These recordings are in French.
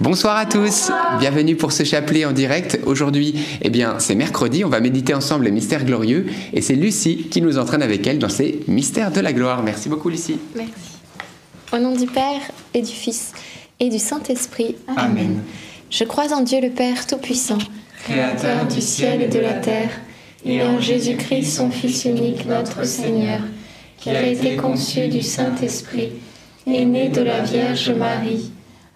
Bonsoir à tous, bienvenue pour ce chapelet en direct. Aujourd'hui, eh bien, c'est mercredi, on va méditer ensemble les mystères glorieux et c'est Lucie qui nous entraîne avec elle dans ces mystères de la gloire. Merci beaucoup Lucie. Merci. Au nom du Père et du Fils et du Saint-Esprit. Amen. Je crois en Dieu le Père Tout-Puissant, Créateur du ciel et de la terre, et en Jésus-Christ, son Fils unique, notre Seigneur, qui a été conçu du Saint-Esprit, est né de la Vierge Marie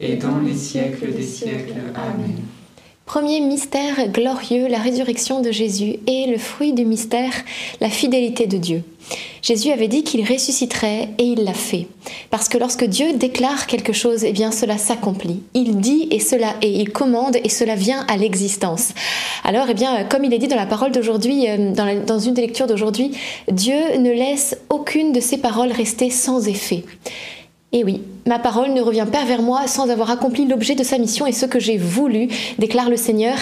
et dans les siècles des siècles. Amen. Premier mystère glorieux, la résurrection de Jésus et le fruit du mystère, la fidélité de Dieu. Jésus avait dit qu'il ressusciterait et il l'a fait. Parce que lorsque Dieu déclare quelque chose, eh bien cela s'accomplit. Il dit et cela est, il commande et cela vient à l'existence. Alors, eh bien, comme il est dit dans la parole d'aujourd'hui, euh, dans, dans une des lectures d'aujourd'hui, Dieu ne laisse aucune de ses paroles rester sans effet. Et oui, ma parole ne revient pas vers moi sans avoir accompli l'objet de sa mission et ce que j'ai voulu, déclare le Seigneur.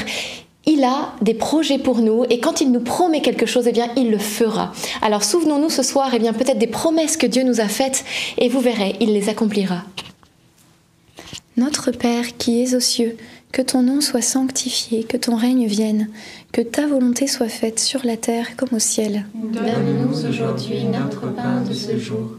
Il a des projets pour nous et quand il nous promet quelque chose, eh bien, il le fera. Alors souvenons-nous ce soir, eh bien, peut-être des promesses que Dieu nous a faites et vous verrez, il les accomplira. Notre Père qui es aux cieux, que ton nom soit sanctifié, que ton règne vienne, que ta volonté soit faite sur la terre comme au ciel. Donne-nous aujourd'hui notre pain de ce jour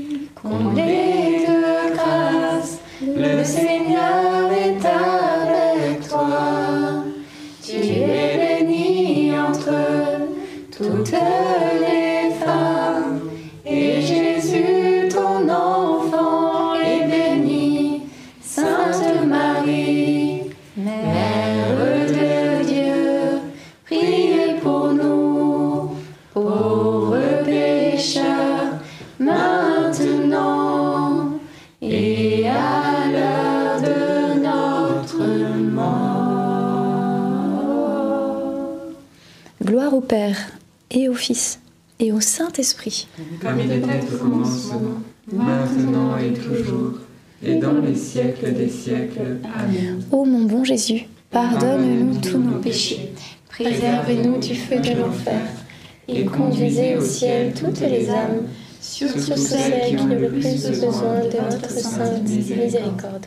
Comblée de grâce, le Seigneur est avec toi. Tu es bénie entre toutes Saint-Esprit. Comme il était au commencement, maintenant et toujours, et dans les siècles des siècles. Amen. Ô mon bon Jésus, pardonne-nous tous nos péchés, Préservez-nous du feu de l'enfer, et conduisez au ciel toutes les âmes, surtout celles qui ont le plus besoin de votre sainte miséricorde.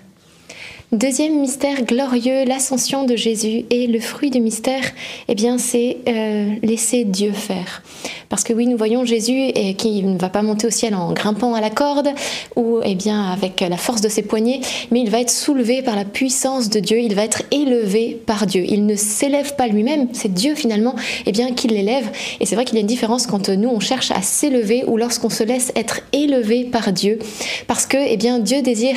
Deuxième mystère glorieux, l'ascension de Jésus. Et le fruit du mystère, eh bien, c'est euh, laisser Dieu faire. Parce que oui, nous voyons Jésus qui ne va pas monter au ciel en grimpant à la corde ou eh bien avec la force de ses poignets, mais il va être soulevé par la puissance de Dieu. Il va être élevé par Dieu. Il ne s'élève pas lui-même, c'est Dieu finalement, eh bien, qui l'élève. Et c'est vrai qu'il y a une différence quand nous on cherche à s'élever ou lorsqu'on se laisse être élevé par Dieu, parce que eh bien Dieu désire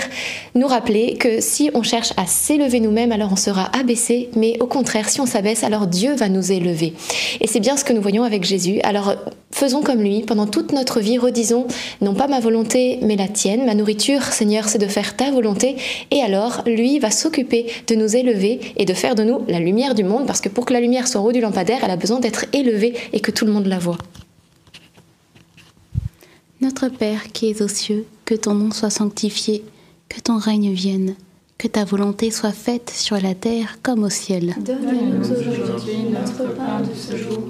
nous rappeler que si on cherche à s'élever nous-mêmes, alors on sera abaissé, mais au contraire, si on s'abaisse, alors Dieu va nous élever. Et c'est bien ce que nous voyons avec Jésus. Alors faisons comme lui, pendant toute notre vie, redisons, non pas ma volonté, mais la tienne. Ma nourriture, Seigneur, c'est de faire ta volonté. Et alors, lui va s'occuper de nous élever et de faire de nous la lumière du monde, parce que pour que la lumière soit en haut du lampadaire, elle a besoin d'être élevée et que tout le monde la voit. Notre Père qui es aux cieux, que ton nom soit sanctifié, que ton règne vienne, que ta volonté soit faite sur la terre comme au ciel. Donne-nous aujourd'hui notre pain de ce jour.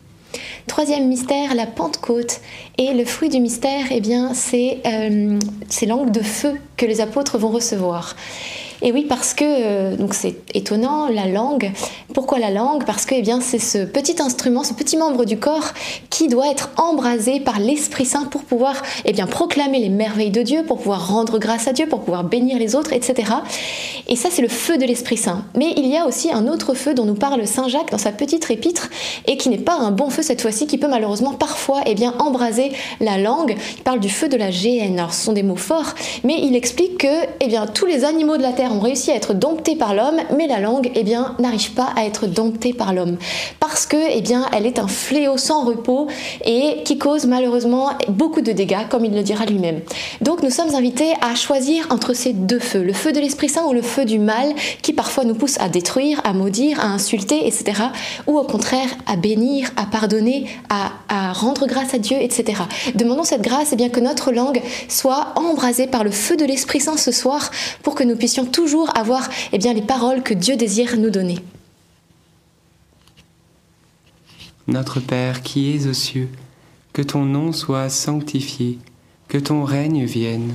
Troisième mystère, la Pentecôte. Et le fruit du mystère, eh c'est euh, ces langues de feu que les apôtres vont recevoir. Et oui, parce que euh, c'est étonnant la langue. Pourquoi la langue? Parce que eh bien c'est ce petit instrument, ce petit membre du corps qui doit être embrasé par l'Esprit Saint pour pouvoir eh bien proclamer les merveilles de Dieu, pour pouvoir rendre grâce à Dieu, pour pouvoir bénir les autres, etc. Et ça c'est le feu de l'Esprit Saint. Mais il y a aussi un autre feu dont nous parle Saint Jacques dans sa petite épître et qui n'est pas un bon feu cette fois-ci, qui peut malheureusement parfois eh bien embraser la langue. Il parle du feu de la géhenne. Alors ce sont des mots forts, mais il explique que eh bien tous les animaux de la terre ont réussi à être domptés par l'homme, mais la langue, eh bien, n'arrive pas à être domptée par l'homme. Parce que, eh bien, elle est un fléau sans repos et qui cause malheureusement beaucoup de dégâts, comme il le dira lui-même. Donc, nous sommes invités à choisir entre ces deux feux, le feu de l'Esprit Saint ou le feu du mal, qui parfois nous pousse à détruire, à maudire, à insulter, etc. Ou au contraire, à bénir, à pardonner, à, rendre grâce à Dieu, etc. Demandons cette grâce, eh bien, que notre langue soit embrasée par le feu de l'Esprit Saint ce soir, pour que nous puissions toujours avoir eh bien, les paroles que Dieu désire nous donner. Notre Père qui es aux cieux, que ton nom soit sanctifié, que ton règne vienne,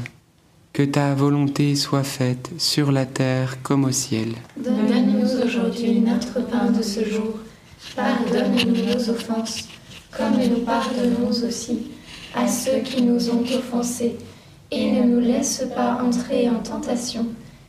que ta volonté soit faite sur la terre comme au ciel. Donne-nous aujourd'hui notre pain de ce jour. Pardonne-nous nos offenses, comme nous pardonnons aussi à ceux qui nous ont offensés. Et ne nous laisse pas entrer en tentation,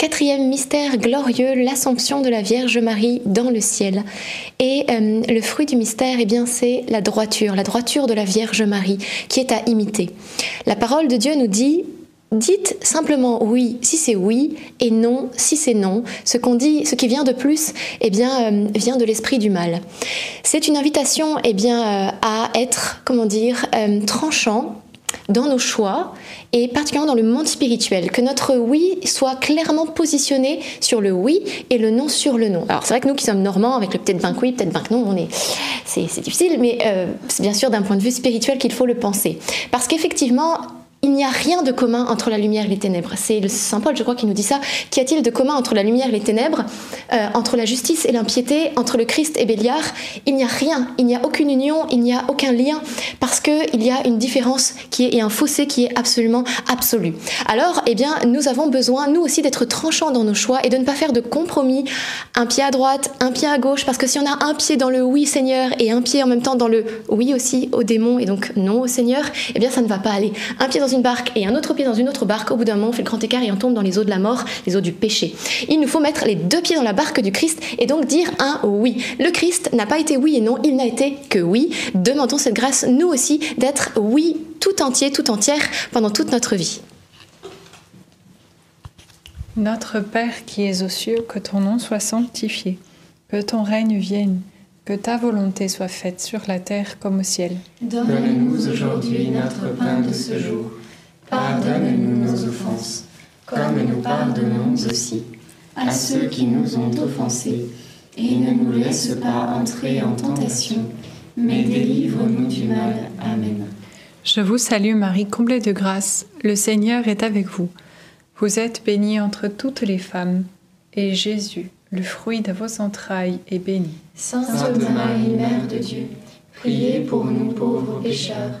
Quatrième mystère glorieux, l'Assomption de la Vierge Marie dans le ciel. Et euh, le fruit du mystère, eh bien, c'est la droiture, la droiture de la Vierge Marie, qui est à imiter. La parole de Dieu nous dit Dites simplement oui si c'est oui et non si c'est non. Ce qu'on dit, ce qui vient de plus, eh bien, euh, vient de l'esprit du mal. C'est une invitation, eh bien, euh, à être, comment dire, tranchant dans nos choix et particulièrement dans le monde spirituel, que notre oui soit clairement positionné sur le oui et le non sur le non. Alors c'est vrai que nous qui sommes normands, avec le peut-être ben que oui, peut-être ben que non, on est, c'est, difficile, mais euh, c'est bien sûr d'un point de vue spirituel qu'il faut le penser. Parce qu'effectivement, il n'y a rien de commun entre la lumière et les ténèbres. C'est le Saint Paul, je crois, qui nous dit ça. Qu'y a-t-il de commun entre la lumière et les ténèbres, euh, entre la justice et l'impiété, entre le Christ et Béliard Il n'y a rien, il n'y a aucune union, il n'y a aucun lien, parce qu'il y a une différence qui est, et un fossé qui est absolument absolu. Alors, eh bien, nous avons besoin, nous aussi, d'être tranchants dans nos choix et de ne pas faire de compromis, un pied à droite, un pied à gauche, parce que si on a un pied dans le oui Seigneur et un pied en même temps dans le oui aussi au démon et donc non au Seigneur, eh bien, ça ne va pas aller. Un pied dans une barque et un autre pied dans une autre barque, au bout d'un moment, on fait le grand écart et on tombe dans les eaux de la mort, les eaux du péché. Il nous faut mettre les deux pieds dans la barque du Christ et donc dire un oui. Le Christ n'a pas été oui et non, il n'a été que oui. Demandons cette grâce, nous aussi, d'être oui tout entier, tout entière pendant toute notre vie. Notre Père qui es aux cieux, que ton nom soit sanctifié, que ton règne vienne, que ta volonté soit faite sur la terre comme au ciel. Donne-nous aujourd'hui notre pain de ce jour. Pardonne-nous nos offenses, comme nous pardonnons aussi à ceux qui nous ont offensés. Et ne nous laisse pas entrer en tentation, mais délivre-nous du mal. Amen. Je vous salue Marie, comblée de grâce, le Seigneur est avec vous. Vous êtes bénie entre toutes les femmes, et Jésus, le fruit de vos entrailles est béni. Sainte Marie, Mère de Dieu, priez pour nous pauvres pécheurs,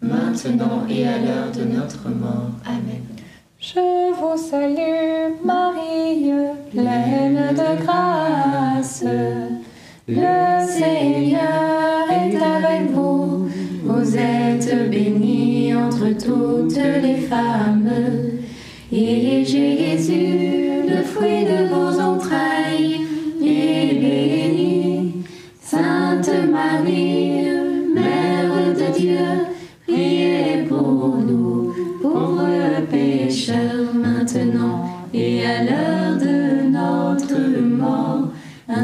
maintenant et à l'heure de notre mort. Amen. Je vous salue Marie, pleine de grâce. Le Seigneur est avec vous. Vous êtes bénie entre toutes les femmes. Et Jésus, le fruit de vos entrailles, est béni. Sainte Marie,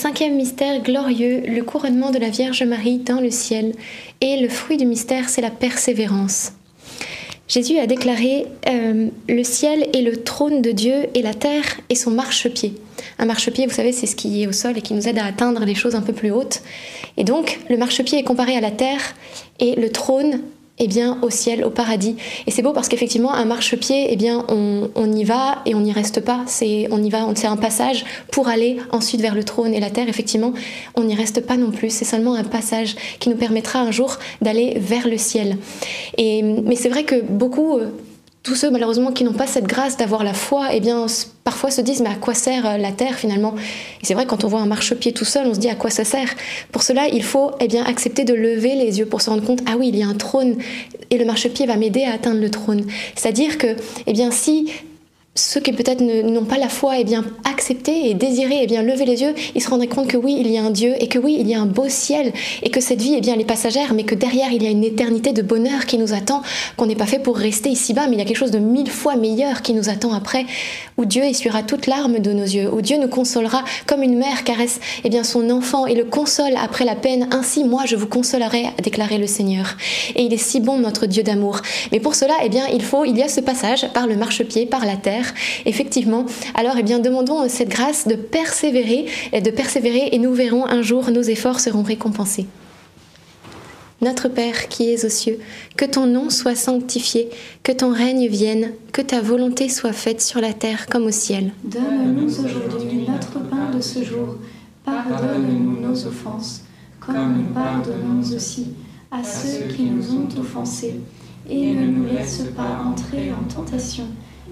Cinquième mystère glorieux, le couronnement de la Vierge Marie dans le ciel. Et le fruit du mystère, c'est la persévérance. Jésus a déclaré euh, Le ciel est le trône de Dieu et la terre est son marchepied. Un marchepied, vous savez, c'est ce qui est au sol et qui nous aide à atteindre les choses un peu plus hautes. Et donc, le marchepied est comparé à la terre et le trône eh bien, au ciel, au paradis. Et c'est beau parce qu'effectivement, un marchepied, eh bien, on, on y va et on n'y reste pas. C'est, on y va, c'est un passage pour aller ensuite vers le trône et la terre. Effectivement, on n'y reste pas non plus. C'est seulement un passage qui nous permettra un jour d'aller vers le ciel. Et, mais c'est vrai que beaucoup, euh, tous ceux malheureusement qui n'ont pas cette grâce d'avoir la foi, eh bien, parfois se disent mais à quoi sert euh, la terre finalement? Et c'est vrai quand on voit un marchepied tout seul, on se dit à quoi ça sert? Pour cela, il faut eh bien accepter de lever les yeux pour se rendre compte ah oui, il y a un trône et le marchepied va m'aider à atteindre le trône. C'est-à-dire que eh bien si ceux qui peut-être n'ont pas la foi, eh bien, accepter et désirer, eh bien, lever les yeux, ils se rendraient compte que oui, il y a un Dieu et que oui, il y a un beau ciel et que cette vie, eh bien, elle est passagère, mais que derrière, il y a une éternité de bonheur qui nous attend, qu'on n'est pas fait pour rester ici-bas, mais il y a quelque chose de mille fois meilleur qui nous attend après, où Dieu essuiera toute larme de nos yeux, où Dieu nous consolera comme une mère caresse, eh bien, son enfant et le console après la peine. Ainsi, moi, je vous consolerai, a déclaré le Seigneur. Et il est si bon, notre Dieu d'amour. Mais pour cela, eh bien, il faut, il y a ce passage par le marchepied, par la terre, effectivement. Alors, eh bien, demandons cette grâce de persévérer, de persévérer, et nous verrons un jour nos efforts seront récompensés. Notre Père qui es aux cieux, que ton nom soit sanctifié, que ton règne vienne, que ta volonté soit faite sur la terre comme au ciel. Donne-nous aujourd'hui notre pain de ce jour. Pardonne-nous nos offenses, comme nous pardonnons aussi à ceux qui nous ont offensés. Et ne nous laisse pas entrer en tentation,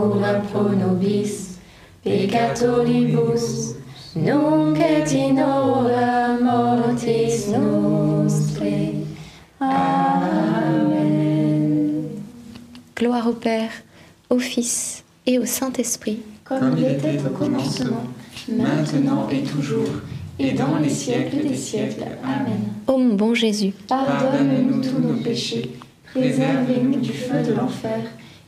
ora pro nobis peccatoribus, nunc et in hora mortis nostrae. Amen. Gloire au Père, au Fils et au Saint-Esprit. Comme il était au commencement, maintenant et toujours, et dans les siècles des siècles. Amen. Ô mon bon Jésus, Pardonne-nous tous nos péchés, préservez-nous du feu de l'enfer,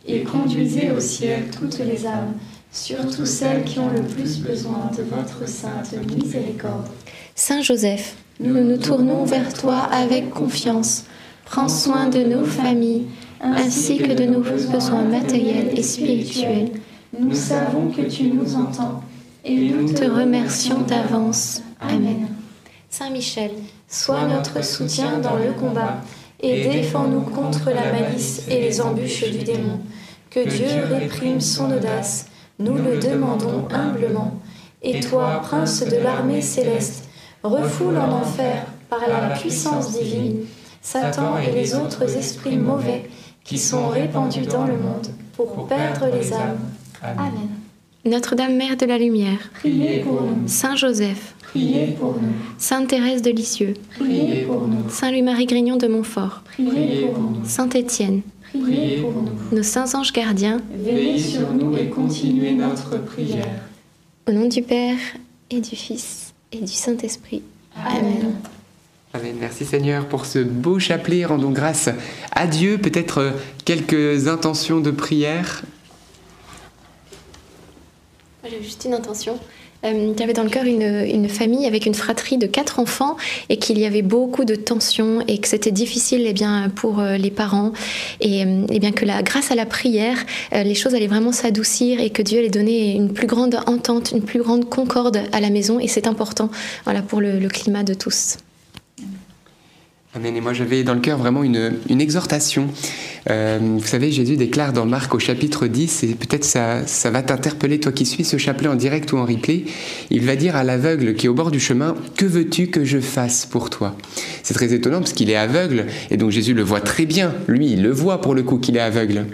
et conduisez au ciel toutes les âmes, surtout celles qui ont le plus besoin de votre sainte miséricorde. Saint Joseph, nous nous tournons vers toi avec confiance. Prends soin de nos familles, ainsi que de nos besoins matériels et spirituels. Nous savons que tu nous entends, et nous Te remercions d'avance. Amen. Saint Michel, Sois notre soutien dans le combat et défends-nous contre la malice et les embûches du démon. Que Dieu réprime son audace, nous le demandons humblement. Et toi, prince de l'armée céleste, refoule en enfer, par la puissance divine, Satan et les autres esprits mauvais qui sont répandus dans le monde pour perdre les âmes. Amen. Notre-Dame Mère de la Lumière, Priez pour nous. Saint Joseph, Priez pour nous. Sainte Thérèse de Lisieux, Priez pour nous. Saint Louis-Marie Grignon de Montfort, Priez pour nous. Saint Étienne, Priez pour nous. nos saints anges gardiens, Veillez sur nous et continuez notre prière. au nom du Père et du Fils et du Saint-Esprit. Amen. Amen. Merci Seigneur pour ce beau chapelet. Rendons grâce à Dieu. Peut-être euh, quelques intentions de prière. J'ai juste une intention. Euh, y avait dans le cœur une, une famille avec une fratrie de quatre enfants et qu'il y avait beaucoup de tensions et que c'était difficile eh bien, pour euh, les parents et, euh, eh bien, que la, grâce à la prière, euh, les choses allaient vraiment s'adoucir et que Dieu allait donner une plus grande entente, une plus grande concorde à la maison et c'est important voilà, pour le, le climat de tous. Amen. Et moi, j'avais dans le cœur vraiment une, exhortation. Euh, vous savez, Jésus déclare dans Marc au chapitre 10, et peut-être ça, va t'interpeller, toi qui suis ce chapelet en direct ou en replay. Il va dire à l'aveugle qui est au bord du chemin Que veux-tu que je fasse pour toi? C'est très étonnant parce qu'il est aveugle, et donc Jésus le voit très bien. Lui, il le voit pour le coup qu'il est aveugle.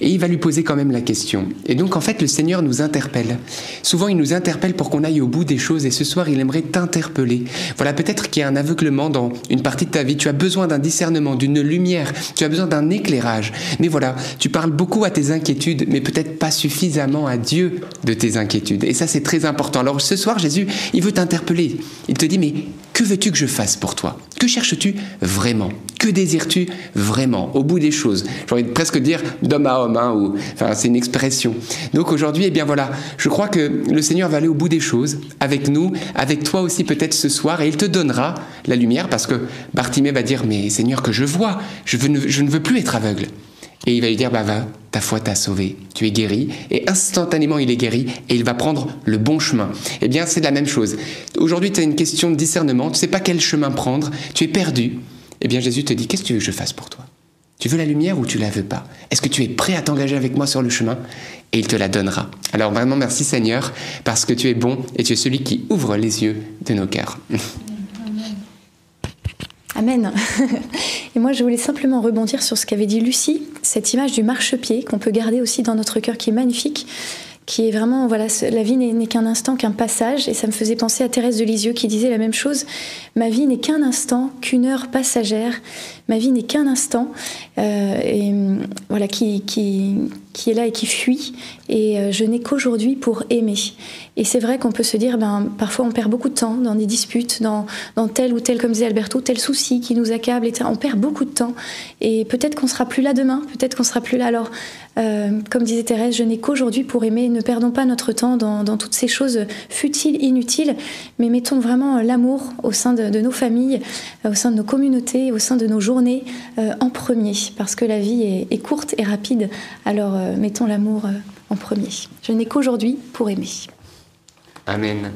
Et il va lui poser quand même la question. Et donc, en fait, le Seigneur nous interpelle. Souvent, il nous interpelle pour qu'on aille au bout des choses, et ce soir, il aimerait t'interpeller. Voilà, peut-être qu'il y a un aveuglement dans une partie de ta vie. As besoin d'un discernement, d'une lumière, tu as besoin d'un éclairage. Mais voilà, tu parles beaucoup à tes inquiétudes, mais peut-être pas suffisamment à Dieu de tes inquiétudes. Et ça, c'est très important. Alors ce soir, Jésus, il veut t'interpeller. Il te dit, mais que veux-tu que je fasse pour toi? Que cherches-tu vraiment? Que désires-tu vraiment? Au bout des choses. J'ai envie de presque dire d'homme à homme, hein, ou, enfin, c'est une expression. Donc aujourd'hui, eh bien voilà, je crois que le Seigneur va aller au bout des choses avec nous, avec toi aussi peut-être ce soir, et il te donnera la lumière parce que Bartimée va dire, mais Seigneur, que je vois, je, ne veux plus être aveugle. Et il va lui dire, bah va, ta foi t'a sauvé, tu es guéri. Et instantanément, il est guéri et il va prendre le bon chemin. Eh bien, c'est la même chose. Aujourd'hui, tu as une question de discernement, tu sais pas quel chemin prendre, tu es perdu. Eh bien, Jésus te dit, qu'est-ce que tu veux que je fasse pour toi? Tu veux la lumière ou tu la veux pas? Est-ce que tu es prêt à t'engager avec moi sur le chemin? Et il te la donnera. Alors vraiment, merci Seigneur, parce que tu es bon et tu es celui qui ouvre les yeux de nos cœurs. Amen. Et moi, je voulais simplement rebondir sur ce qu'avait dit Lucie, cette image du marchepied qu'on peut garder aussi dans notre cœur, qui est magnifique, qui est vraiment, voilà, la vie n'est qu'un instant, qu'un passage. Et ça me faisait penser à Thérèse de Lisieux qui disait la même chose. Ma vie n'est qu'un instant, qu'une heure passagère. Ma vie n'est qu'un instant, euh, et voilà, qui, qui, qui est là et qui fuit. Et euh, je n'ai qu'aujourd'hui pour aimer. Et c'est vrai qu'on peut se dire, ben, parfois on perd beaucoup de temps dans des disputes, dans, dans tel ou tel, comme disait Alberto, tel souci qui nous accable, etc. On perd beaucoup de temps. Et peut-être qu'on sera plus là demain, peut-être qu'on sera plus là. Alors, euh, comme disait Thérèse, je n'ai qu'aujourd'hui pour aimer. Ne perdons pas notre temps dans, dans, toutes ces choses futiles, inutiles, mais mettons vraiment l'amour au sein de, nos familles, au sein de nos communautés, au sein de nos journées euh, en premier, parce que la vie est, courte et rapide. Alors, euh, mettons l'amour en premier. Je n'ai qu'aujourd'hui pour aimer. Amen.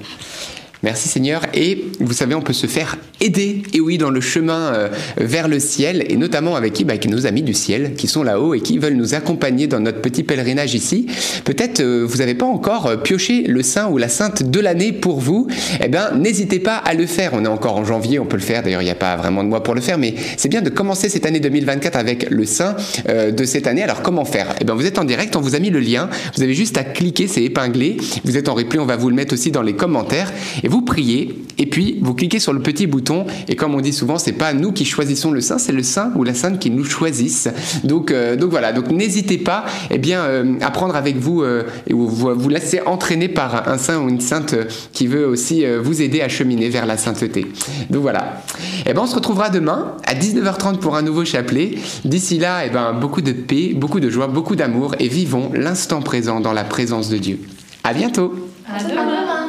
Merci Seigneur. Et vous savez, on peut se faire aider, et oui, dans le chemin euh, vers le ciel, et notamment avec qui bah, Avec nos amis du ciel qui sont là-haut et qui veulent nous accompagner dans notre petit pèlerinage ici. Peut-être euh, vous n'avez pas encore euh, pioché le saint ou la sainte de l'année pour vous. Eh bien, n'hésitez pas à le faire. On est encore en janvier, on peut le faire. D'ailleurs, il n'y a pas vraiment de mois pour le faire, mais c'est bien de commencer cette année 2024 avec le saint euh, de cette année. Alors, comment faire? Eh bien, vous êtes en direct, on vous a mis le lien. Vous avez juste à cliquer, c'est épinglé. Vous êtes en replay, on va vous le mettre aussi dans les commentaires. Vous priez, et puis vous cliquez sur le petit bouton. Et comme on dit souvent, c'est pas nous qui choisissons le saint, c'est le saint ou la sainte qui nous choisissent. Donc, euh, donc voilà. Donc n'hésitez pas, eh bien, euh, à prendre avec vous euh, et vous, vous laisser entraîner par un saint ou une sainte qui veut aussi vous aider à cheminer vers la sainteté. Donc voilà. Eh ben, on se retrouvera demain à 19h30 pour un nouveau chapelet. D'ici là, eh ben, beaucoup de paix, beaucoup de joie, beaucoup d'amour et vivons l'instant présent dans la présence de Dieu. À bientôt. À demain.